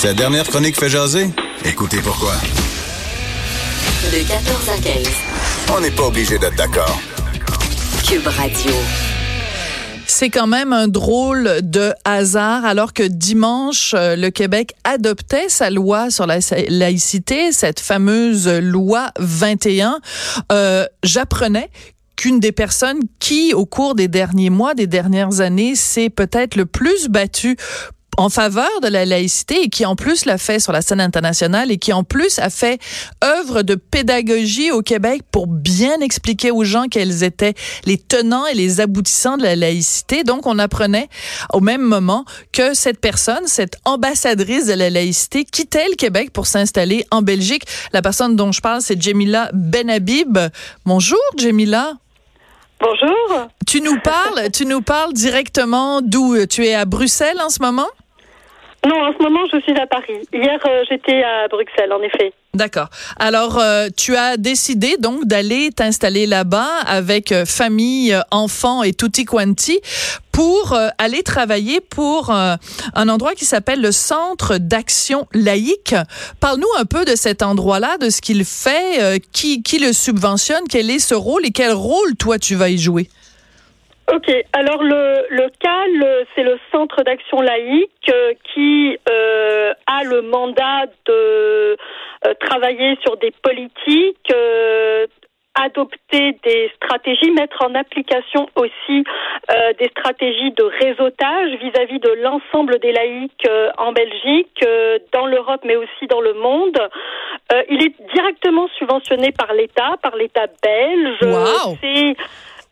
Cette dernière chronique fait jaser? Écoutez pourquoi. De 14 à 15. On n'est pas obligé d'être d'accord. Cube Radio. C'est quand même un drôle de hasard alors que dimanche, euh, le Québec adoptait sa loi sur la laïcité, cette fameuse loi 21. Euh, J'apprenais qu'une des personnes qui, au cours des derniers mois, des dernières années, s'est peut-être le plus battue en faveur de la laïcité et qui en plus l'a fait sur la scène internationale et qui en plus a fait œuvre de pédagogie au Québec pour bien expliquer aux gens quels étaient les tenants et les aboutissants de la laïcité. Donc on apprenait au même moment que cette personne, cette ambassadrice de la laïcité quittait le Québec pour s'installer en Belgique. La personne dont je parle, c'est Jemila Benhabib. Bonjour Jemila. Bonjour. Tu nous parles, tu nous parles directement d'où tu es à Bruxelles en ce moment? Non, en ce moment, je suis à Paris. Hier, euh, j'étais à Bruxelles, en effet. D'accord. Alors, euh, tu as décidé donc d'aller t'installer là-bas avec euh, famille, enfants et tutti quanti pour aller travailler pour un endroit qui s'appelle le Centre d'action laïque. Parle-nous un peu de cet endroit-là, de ce qu'il fait, qui, qui le subventionne, quel est ce rôle et quel rôle toi tu vas y jouer? Ok, alors le, le CAL, c'est le Centre d'action laïque euh, qui euh, a le mandat de euh, travailler sur des politiques, adopter des stratégies, mettre en application aussi des stratégies de réseautage vis-à-vis de l'ensemble des laïcs en Belgique, dans l'Europe, mais aussi dans le monde. il est directement subventionné par l'État, par l'État belge. Wow. C'est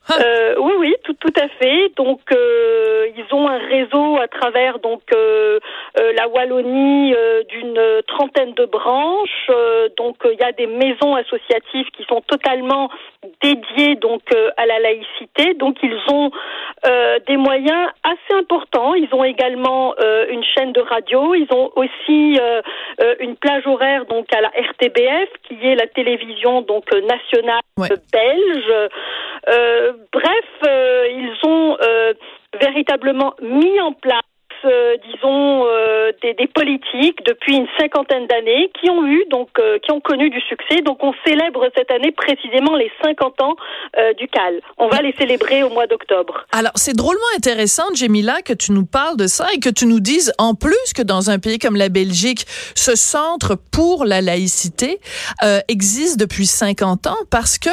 euh, oui, oui, tout, tout à fait. Donc, euh, ils ont un réseau à travers donc euh, euh la Wallonie euh, d'une trentaine de branches. Euh, donc, il y a des maisons associatives qui sont totalement dédiées donc à la laïcité. Donc, ils ont des moyens assez importants. Ils ont également une chaîne de radio. Ils ont aussi une plage horaire donc à la RTBF, qui est la télévision donc nationale belge. Bref, euh, ils ont euh, véritablement mis en place euh, disons, euh, des, des, politiques depuis une cinquantaine d'années qui ont eu, donc, euh, qui ont connu du succès. Donc, on célèbre cette année précisément les 50 ans du CAL. On va les célébrer au mois d'octobre. Alors, c'est drôlement intéressant, Jemila, que tu nous parles de ça et que tu nous dises, en plus que dans un pays comme la Belgique, ce centre pour la laïcité existe depuis 50 ans parce que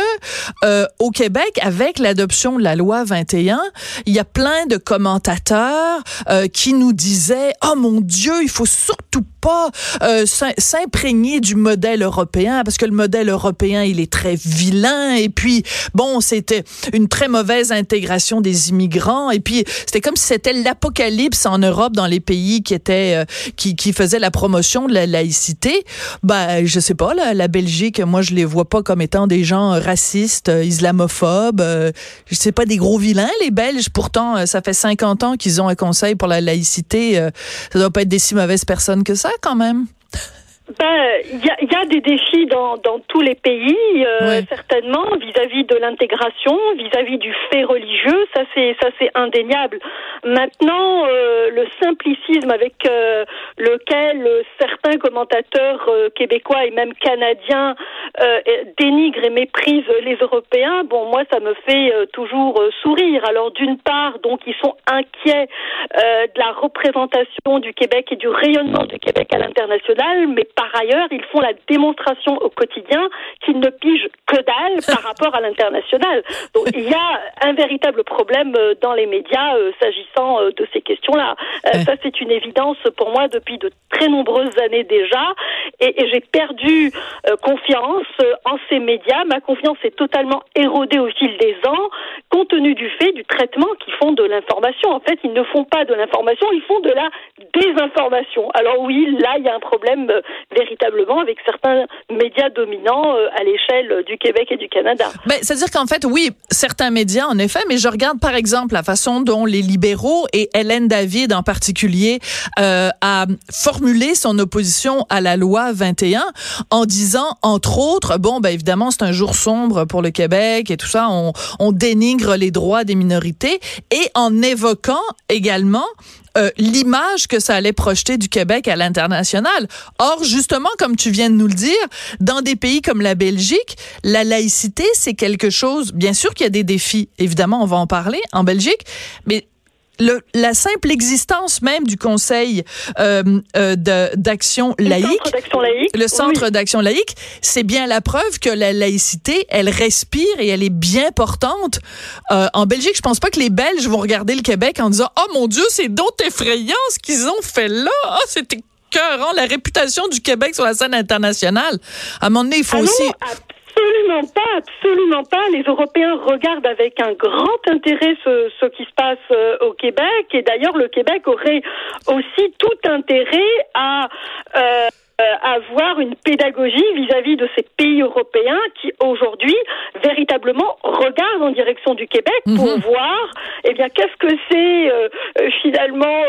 au Québec, avec l'adoption de la loi 21, il y a plein de commentateurs qui nous disait oh mon Dieu, il faut surtout pas euh, s'imprégner du modèle européen parce que le modèle européen il est très vilain et puis bon c'était une très mauvaise intégration des immigrants et puis c'était comme si c'était l'apocalypse en Europe dans les pays qui étaient euh, qui, qui faisaient la promotion de la laïcité. Ben je sais pas la Belgique, moi je les vois pas comme étant des gens racistes, euh, islamophobes. je sais pas des gros vilains les Belges. Pourtant ça fait 50 ans qu'ils ont un conseil pour la laïcité euh, ça doit pas être des si mauvaises personnes que ça quand même. Ben, il y a, des défis dans, dans tous les pays, euh, certainement, vis-à-vis de l'intégration, vis-à-vis du fait religieux, ça c'est ça c'est indéniable. Maintenant, euh, le simplicisme avec euh, lequel certains commentateurs québécois et même canadiens dénigrent et méprisent les Européens, bon, moi ça me fait toujours sourire. Alors d'une part, donc ils sont inquiets de la représentation du Québec et du rayonnement du Québec à l'international, mais par ailleurs, ils font la démonstration au quotidien qu'ils ne pigent que dalle par rapport à l'international. Donc il y a un véritable problème euh, dans les médias euh, s'agissant euh, de ces questions-là. Ça, c'est une évidence pour moi depuis de très nombreuses années déjà. Et, et j'ai perdu confiance en ces médias. Ma confiance est totalement érodée au fil des ans, compte tenu du fait du traitement qu'ils font de l'information. En fait, ils ne font pas de l'information, ils font de la désinformation. Alors oui, là, il y a un problème véritablement avec certains médias dominants euh, à l'échelle du Québec et du Canada. Ben, c'est-à-dire qu'en fait, oui, certains médias, en effet, mais je regarde par exemple la façon dont les libéraux et Hélène David en particulier euh, a formulé son opposition à la loi 21 en disant, entre autres, bon, ben évidemment, c'est un jour sombre pour le Québec et tout ça, on, on dénigre les droits des minorités et en évoquant également euh, l'image que ça allait projeter du Québec à l'international. Or, justement, comme tu viens de nous le dire, dans des pays comme la Belgique, la laïcité, c'est quelque chose, bien sûr qu'il y a des défis, évidemment, on va en parler en Belgique, mais le, la simple existence même du Conseil euh, euh, d'action laïque, le Centre d'action laïque, c'est bien la preuve que la laïcité, elle respire et elle est bien portante. Euh, en Belgique, je pense pas que les Belges vont regarder le Québec en disant oh mon Dieu, c'est donc effrayant ce qu'ils ont fait là. Oh, c'était cœurant la réputation du Québec sur la scène internationale. À un moment donné, il faut ah aussi. Absolument pas, absolument pas. Les Européens regardent avec un grand intérêt ce, ce qui se passe euh, au Québec et d'ailleurs le Québec aurait aussi tout intérêt à euh, avoir une pédagogie vis-à-vis de ces pays européens qui aujourd'hui véritablement regardent en direction du Québec pour mhm. voir eh bien qu'est-ce que c'est euh, finalement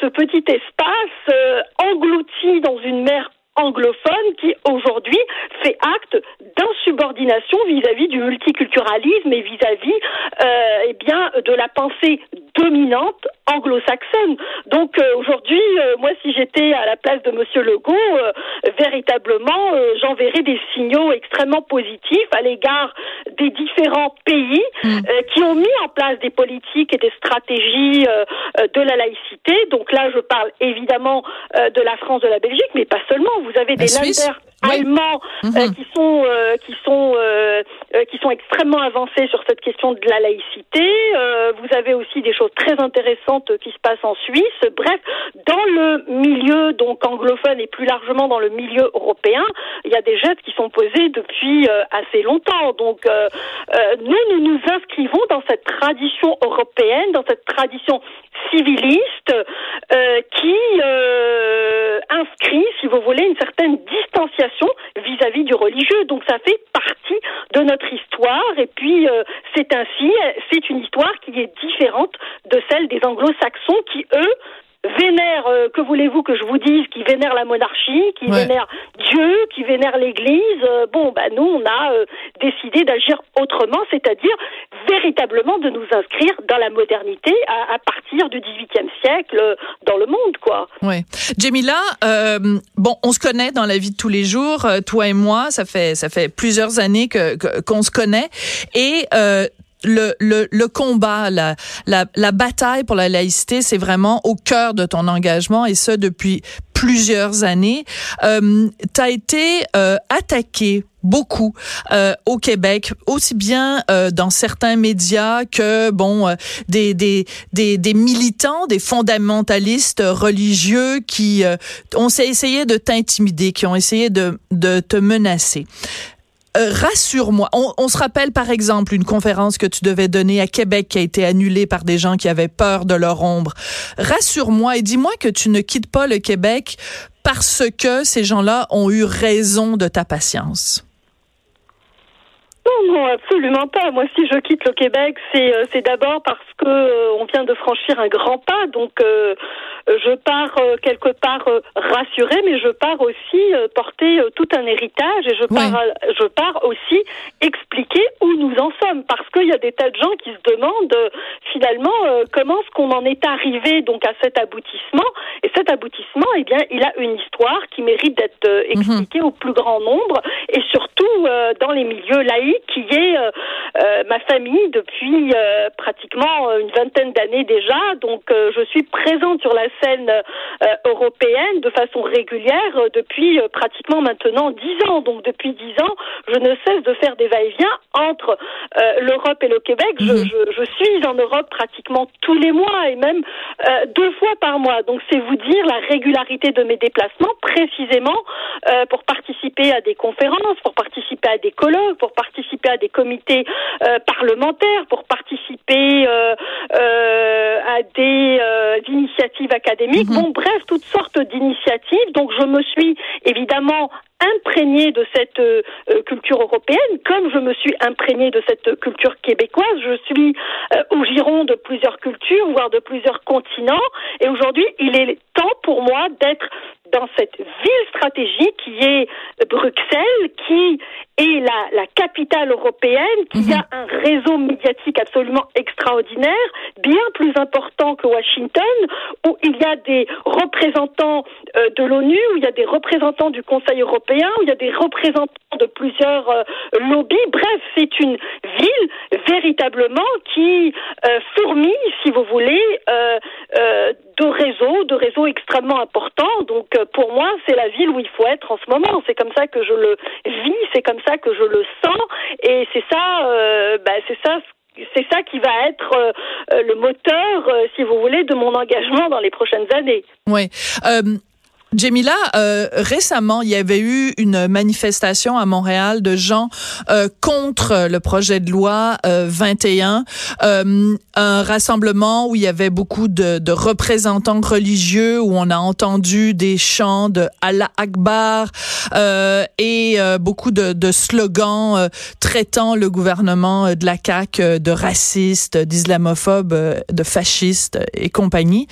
ce petit espace englouti dans une mer anglophone qui aujourd'hui fait acte d'insubordination vis-à-vis du multiculturalisme et vis-à-vis euh, eh bien de la pensée dominante anglo-saxonne. Donc euh, aujourd'hui, euh, moi si j'étais à la place de Monsieur Legault, véritablement j'enverrais des signaux extrêmement positifs à l'égard des différents pays mm. qui ont mis en place des politiques et des stratégies de la laïcité. Donc là, je parle évidemment de la France, de la Belgique, mais pas seulement. Vous avez des lenders allemands mm-hmm. qui sont qui sont qui sont extrêmement avancés sur cette question de la laïcité. vous avez aussi des choses très intéressantes qui se passent en Suisse. Bref, dans le milieu donc anglophone et plus largement dans le milieu européen, il y a des gestes qui sont posés depuis euh, assez longtemps. Donc euh, euh, nous, nous nous inscrivons dans cette tradition européenne, dans cette tradition civiliste qui inscrit, si vous voulez, une certaine distanciation vis-à-vis du religieux. Donc ça fait partie de notre histoire. Et puis c'est ainsi, c'est une histoire qui est différente de celle des anglo-saxons qui, eux, vénèrent, euh, que voulez-vous que je vous dise, qui vénèrent la monarchie, qui vénèrent Dieu, qui vénèrent l'Église. Euh, bon, bah nous, on a euh, décidé d'agir autrement, c'est-à-dire véritablement de nous inscrire dans la modernité à, partir du XVIIIe siècle dans le monde, quoi. Oui. Jamila, bon, on se connaît dans la vie de tous les jours, toi et moi, ça fait ça fait plusieurs années que qu'on se connaît et le, le, le combat, la, la, la, bataille pour la laïcité, c'est vraiment au cœur de ton engagement et ça depuis plusieurs années. Euh, tu as été euh, attaqué beaucoup euh, au Québec, aussi bien euh, dans certains médias que bon euh, des, des, des, des, militants, des fondamentalistes religieux qui ont essayé de t'intimider, qui ont essayé de, de te menacer. Euh, rassure-moi. On, se rappelle par exemple une conférence que tu devais donner à Québec qui a été annulée par des gens qui avaient peur de leur ombre. Rassure-moi et dis-moi que tu ne quittes pas le Québec parce que ces gens-là ont eu raison de ta patience. Non, non, absolument pas. Moi, si je quitte le Québec, c'est euh, d'abord parce que euh, on vient de franchir un grand pas. Donc, euh, je pars quelque part rassurée, mais je pars aussi porter tout un héritage et je pars je pars aussi expliquer où nous en sommes parce qu'il y a des tas de gens qui se demandent finalement comment est-ce qu'on en est arrivé donc à cet aboutissement. Et cet aboutissement, eh bien, il a une histoire qui mérite d'être mhm. expliquée au plus grand nombre et surtout dans les milieux laïcs qui est euh, euh, ma famille depuis euh, pratiquement une vingtaine d'années déjà. Donc je suis présente sur la scène européenne de façon régulière depuis pratiquement maintenant dix ans. Donc depuis dix ans, je ne cesse de faire des va-et-vient entre l'Europe et le Québec. Je, mhm. je, je, suis en Europe pratiquement tous les mois et même deux fois par mois. Donc c'est vous dire la régularité de mes déplacements précisément pour participer à des conférences, pour participer à des colloques, pour participer participer à des comités euh, parlementaires, pour participer euh, euh, à des initiatives académiques. Mhm. Bon, bref, toutes sortes d'initiatives. Donc, je me suis évidemment imprégnée de cette culture européenne, comme je me suis imprégnée de cette culture québécoise. Je suis au giron de plusieurs cultures, voire de plusieurs continents. Et aujourd'hui, il est temps pour moi d'être dans cette ville stratégique qui est Bruxelles, qui est la, la capitale européenne, qui a mhm. un réseau médiatique absolument extraordinaire, bien plus important que Washington, où il y a des représentants euh, de l'ONU, où il y a des représentants du Conseil européen, où il y a des représentants de plusieurs euh, lobbies. Bref, c'est une ville véritablement qui euh, fourmille, si vous voulez, de réseaux, de réseaux extrêmement importants. Donc pour moi, c'est la ville où il faut être en ce moment. C'est comme ça que je le vis, c'est comme ça que je le sens, et c'est ça, euh, bah, c'est ça c'est ça qui va être euh, euh, le moteur, si vous voulez, de mon engagement dans les prochaines années. Oui. Jamila, euh, récemment, il y avait eu une manifestation à Montréal de gens euh, contre le projet de loi 21, euh, un rassemblement où il y avait beaucoup de, de, représentants religieux, où on a entendu des chants de Allah Akbar et beaucoup de, de slogans traitant le gouvernement de la CAQ de raciste, d'islamophobe, de fasciste et compagnie.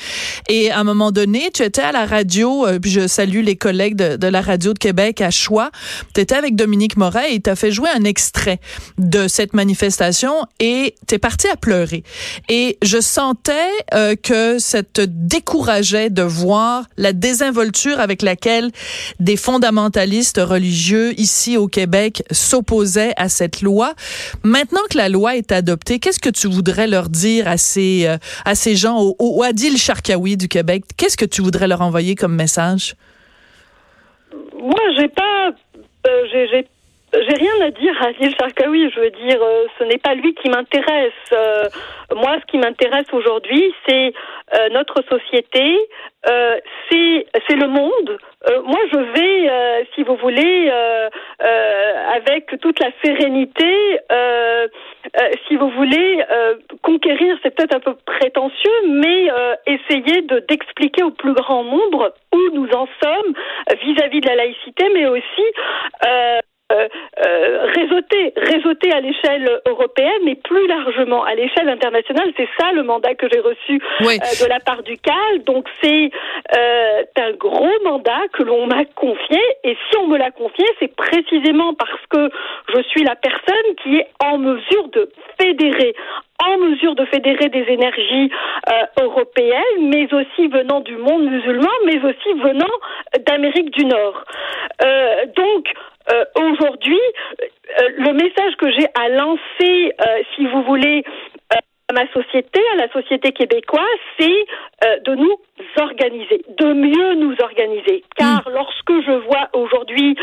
Et à un moment donné, tu étais à la radio je salue les collègues de, la radio de Québec à Choix. Tu étais avec Dominique Moret et tu as fait jouer un extrait de cette manifestation et tu es parti à pleurer. Et je sentais euh, que ça te décourageait de voir la désinvolture avec laquelle des fondamentalistes religieux ici au Québec s'opposaient à cette loi. Maintenant que la loi est adoptée, qu'est-ce que tu voudrais leur dire à ces, euh, à ces gens, au, Adil Sharkawi du Québec? Qu'est-ce que tu voudrais leur envoyer comme message? Moi, j'ai pas, euh, j'ai j'ai rien à dire à Adil Sharkawi. Je veux dire, euh, ce n'est pas lui qui m'intéresse. Euh, moi, ce qui m'intéresse aujourd'hui, c'est euh, notre société, c'est c'est le monde. moi, je vais, si vous voulez, avec toute la sérénité, si vous voulez, conquérir, c'est peut-être un peu prétentieux, mais essayer de d'expliquer au plus grand nombre où nous en sommes vis-à-vis -vis de la laïcité, mais aussi euh, euh, réseauter, réseauter à l'échelle européenne, mais plus largement à l'échelle internationale. C'est ça le mandat que j'ai reçu euh, de la part du CAL. Donc c'est euh, un gros mandat que l'on m'a confié. Et si on me l'a confié, c'est précisément parce que je suis la personne qui est en mesure de fédérer en mesure de fédérer des énergies euh, européennes, mais aussi venant du monde musulman, mais aussi venant d'Amérique du Nord. Euh, donc, euh, aujourd'hui, le message que j'ai à lancer, euh, si vous voulez, à ma société, à la société québécoise, c'est de nous organiser, de mieux nous organiser. Car mm. lorsque je vois aujourd'hui,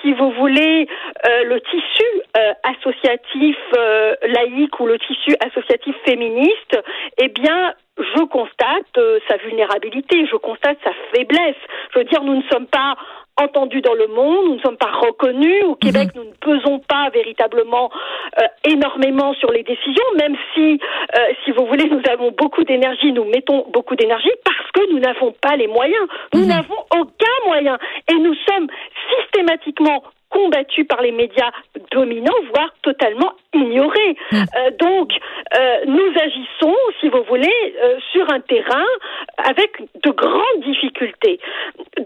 si vous voulez, le tissu associatif laïque ou le tissu associatif féministe, eh bien, je constate sa vulnérabilité, je constate sa faiblesse. Je veux dire, nous ne sommes pas entendus dans le monde, nous ne sommes pas reconnus. Au Québec, mhm. nous ne pesons pas véritablement euh, énormément sur les décisions, même si, euh, si vous voulez, nous avons beaucoup d'énergie, nous mettons beaucoup d'énergie parce que nous n'avons pas les moyens. Nous mhm. n'avons aucun moyen. Et nous sommes systématiquement combattus par les médias dominants, voire totalement ignorés. Mhm. Euh, donc, nous agissons, si vous voulez, sur un terrain avec de grandes difficultés.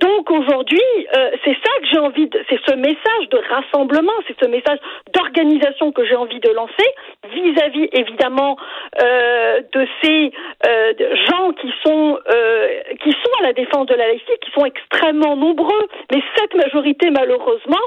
Donc aujourd'hui, euh, c'est ça que j'ai envie, de, c'est ce message de rassemblement, c'est ce message d'organisation que j'ai envie de lancer vis-à-vis évidemment euh, de ces euh, gens qui sont qui sont à la défense de la laïcité, qui sont extrêmement nombreux. Mais cette majorité, malheureusement,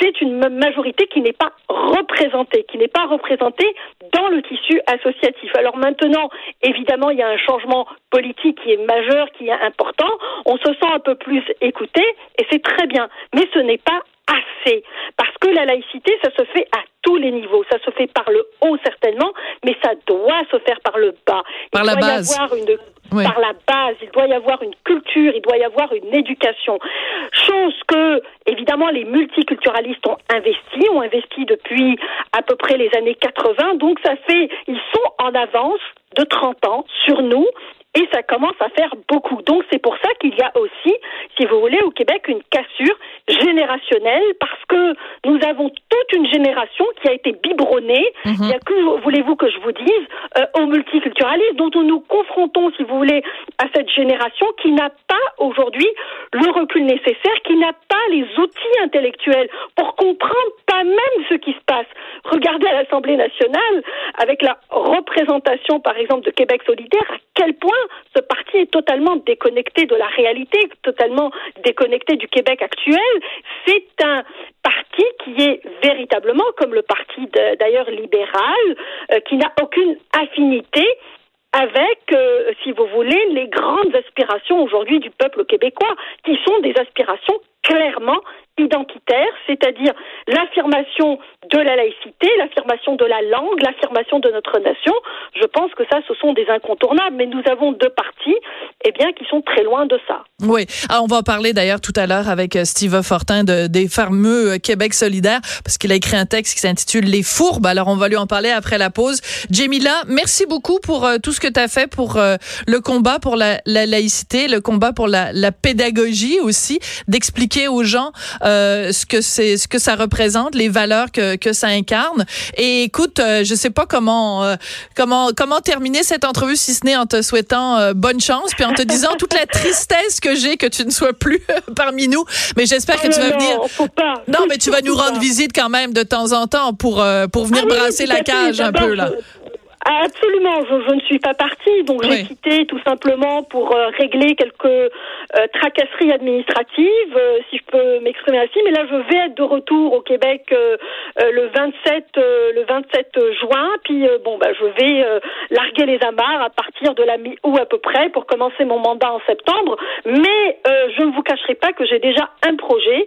c'est une majorité qui n'est pas représentée, qui n'est pas représentée dans le tissu associatif. Alors maintenant, évidemment, il y a un changement politique qui est majeur, qui est important. On se sent un peu plus écouté et c'est très bien. Mais ce n'est pas assez. Parce que la laïcité, ça se fait à tous les niveaux. Ça se fait par le haut, certainement, mais ça doit se faire par le bas. Par la base. Par la base, il doit y avoir une culture, il doit y avoir une éducation. Chose que, évidemment, les multiculturalistes ont investi, ont investi depuis à peu près les années 80. Donc, ça fait, ils sont en avance de 30 ans sur nous et ça commence à faire beaucoup. Donc c'est pour ça qu'il y a aussi, si vous voulez, au Québec une cassure générationnelle parce que nous avons toute une génération qui a été biberonnée. Mhm. Il y a que voulez-vous que je vous dise euh, au multiculturalisme dont nous nous confrontons, si vous voulez, à cette génération qui n'a pas aujourd'hui le recul nécessaire, qui n'a pas les outils intellectuels pour comprendre même ce qui se passe. Regardez à l'Assemblée nationale avec la représentation, par exemple, de Québec solidaire, à quel point ce parti est totalement déconnecté de la réalité, totalement déconnecté du Québec actuel. C'est un parti qui est véritablement, comme le parti d'ailleurs libéral, euh, qui n'a aucune affinité avec, euh, si vous voulez, les grandes aspirations aujourd'hui du peuple québécois, qui sont des aspirations clairement identitaire, c'est-à-dire l'affirmation de la laïcité, l'affirmation de la langue, l'affirmation de notre nation. Je pense que ça, ce sont des incontournables. Mais nous avons deux partis, eh bien, qui sont très loin de ça. Oui. Ah, on va en parler d'ailleurs tout à l'heure avec euh, Steve Fortin de, des fameux euh, Québec solidaire, parce qu'il a écrit un texte qui s'intitule Les fourbes. Alors, on va lui en parler après la pause. Jamila, merci beaucoup pour euh, tout ce que tu as fait pour le combat pour la, la, laïcité, le combat pour la, la pédagogie aussi, d'expliquer aux gens euh, ce que c'est, ce que ça représente, les valeurs que, que ça incarne. Et écoute, euh, je sais pas comment euh, comment comment terminer cette entrevue si ce n'est en te souhaitant bonne chance puis en te disant toute la tristesse que j'ai que tu ne sois plus parmi nous. Mais j'espère que tu vas venir. Non, mais tu vas nous rendre visite quand même de temps en temps pour pour venir ah brasser la cage un peu là. Absolument, je, ne suis pas partie, donc j'ai quitté tout simplement pour euh, régler quelques euh, tracasseries administratives, euh, si je peux m'exprimer ainsi. Mais là, je vais être de retour au Québec le 27 le 27 juin, puis bon, bah, je vais larguer les amarres à partir de la mi-août à peu près pour commencer mon mandat en septembre. Mais je ne vous cacherai pas que j'ai déjà un projet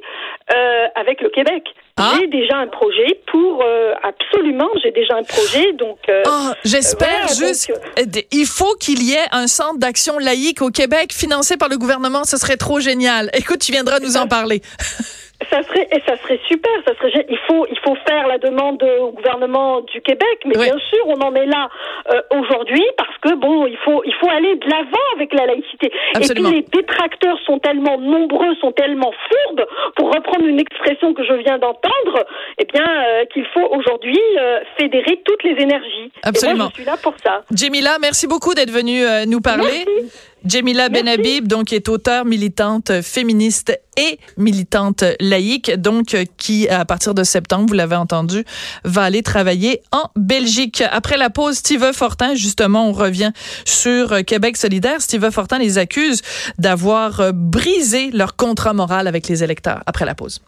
avec le Québec. Ah. J'ai déjà un projet pour absolument, j'ai déjà un projet, donc. Oh, J'espère juste. Euh, il faut qu'il y ait un centre d'action laïque au Québec financé par le gouvernement. Ce serait trop génial. Écoute, tu viendras nous en parler. Ça serait et ça serait super. Ça serait il faut il faut faire la demande au gouvernement du Québec, mais bien sûr on en est là euh, aujourd'hui parce que bon il faut il faut aller de l'avant avec la laïcité. Et puis les détracteurs sont tellement nombreux, sont tellement fourbes pour reprendre une expression que je viens d'entendre, eh bien euh, qu'il faut aujourd'hui euh, fédérer toutes les énergies. Absolument. Et moi, je suis là pour ça. Jamila, merci beaucoup d'être venue nous parler. Merci. Jamila Benhabib, donc, est auteure, militante féministe et militante laïque, donc, qui, à partir de septembre, vous l'avez entendu, va aller travailler en Belgique. Après la pause, Steve Fortin, justement, on revient sur Québec solidaire. Steve Fortin les accuse d'avoir brisé leur contrat moral avec les électeurs. Après la pause.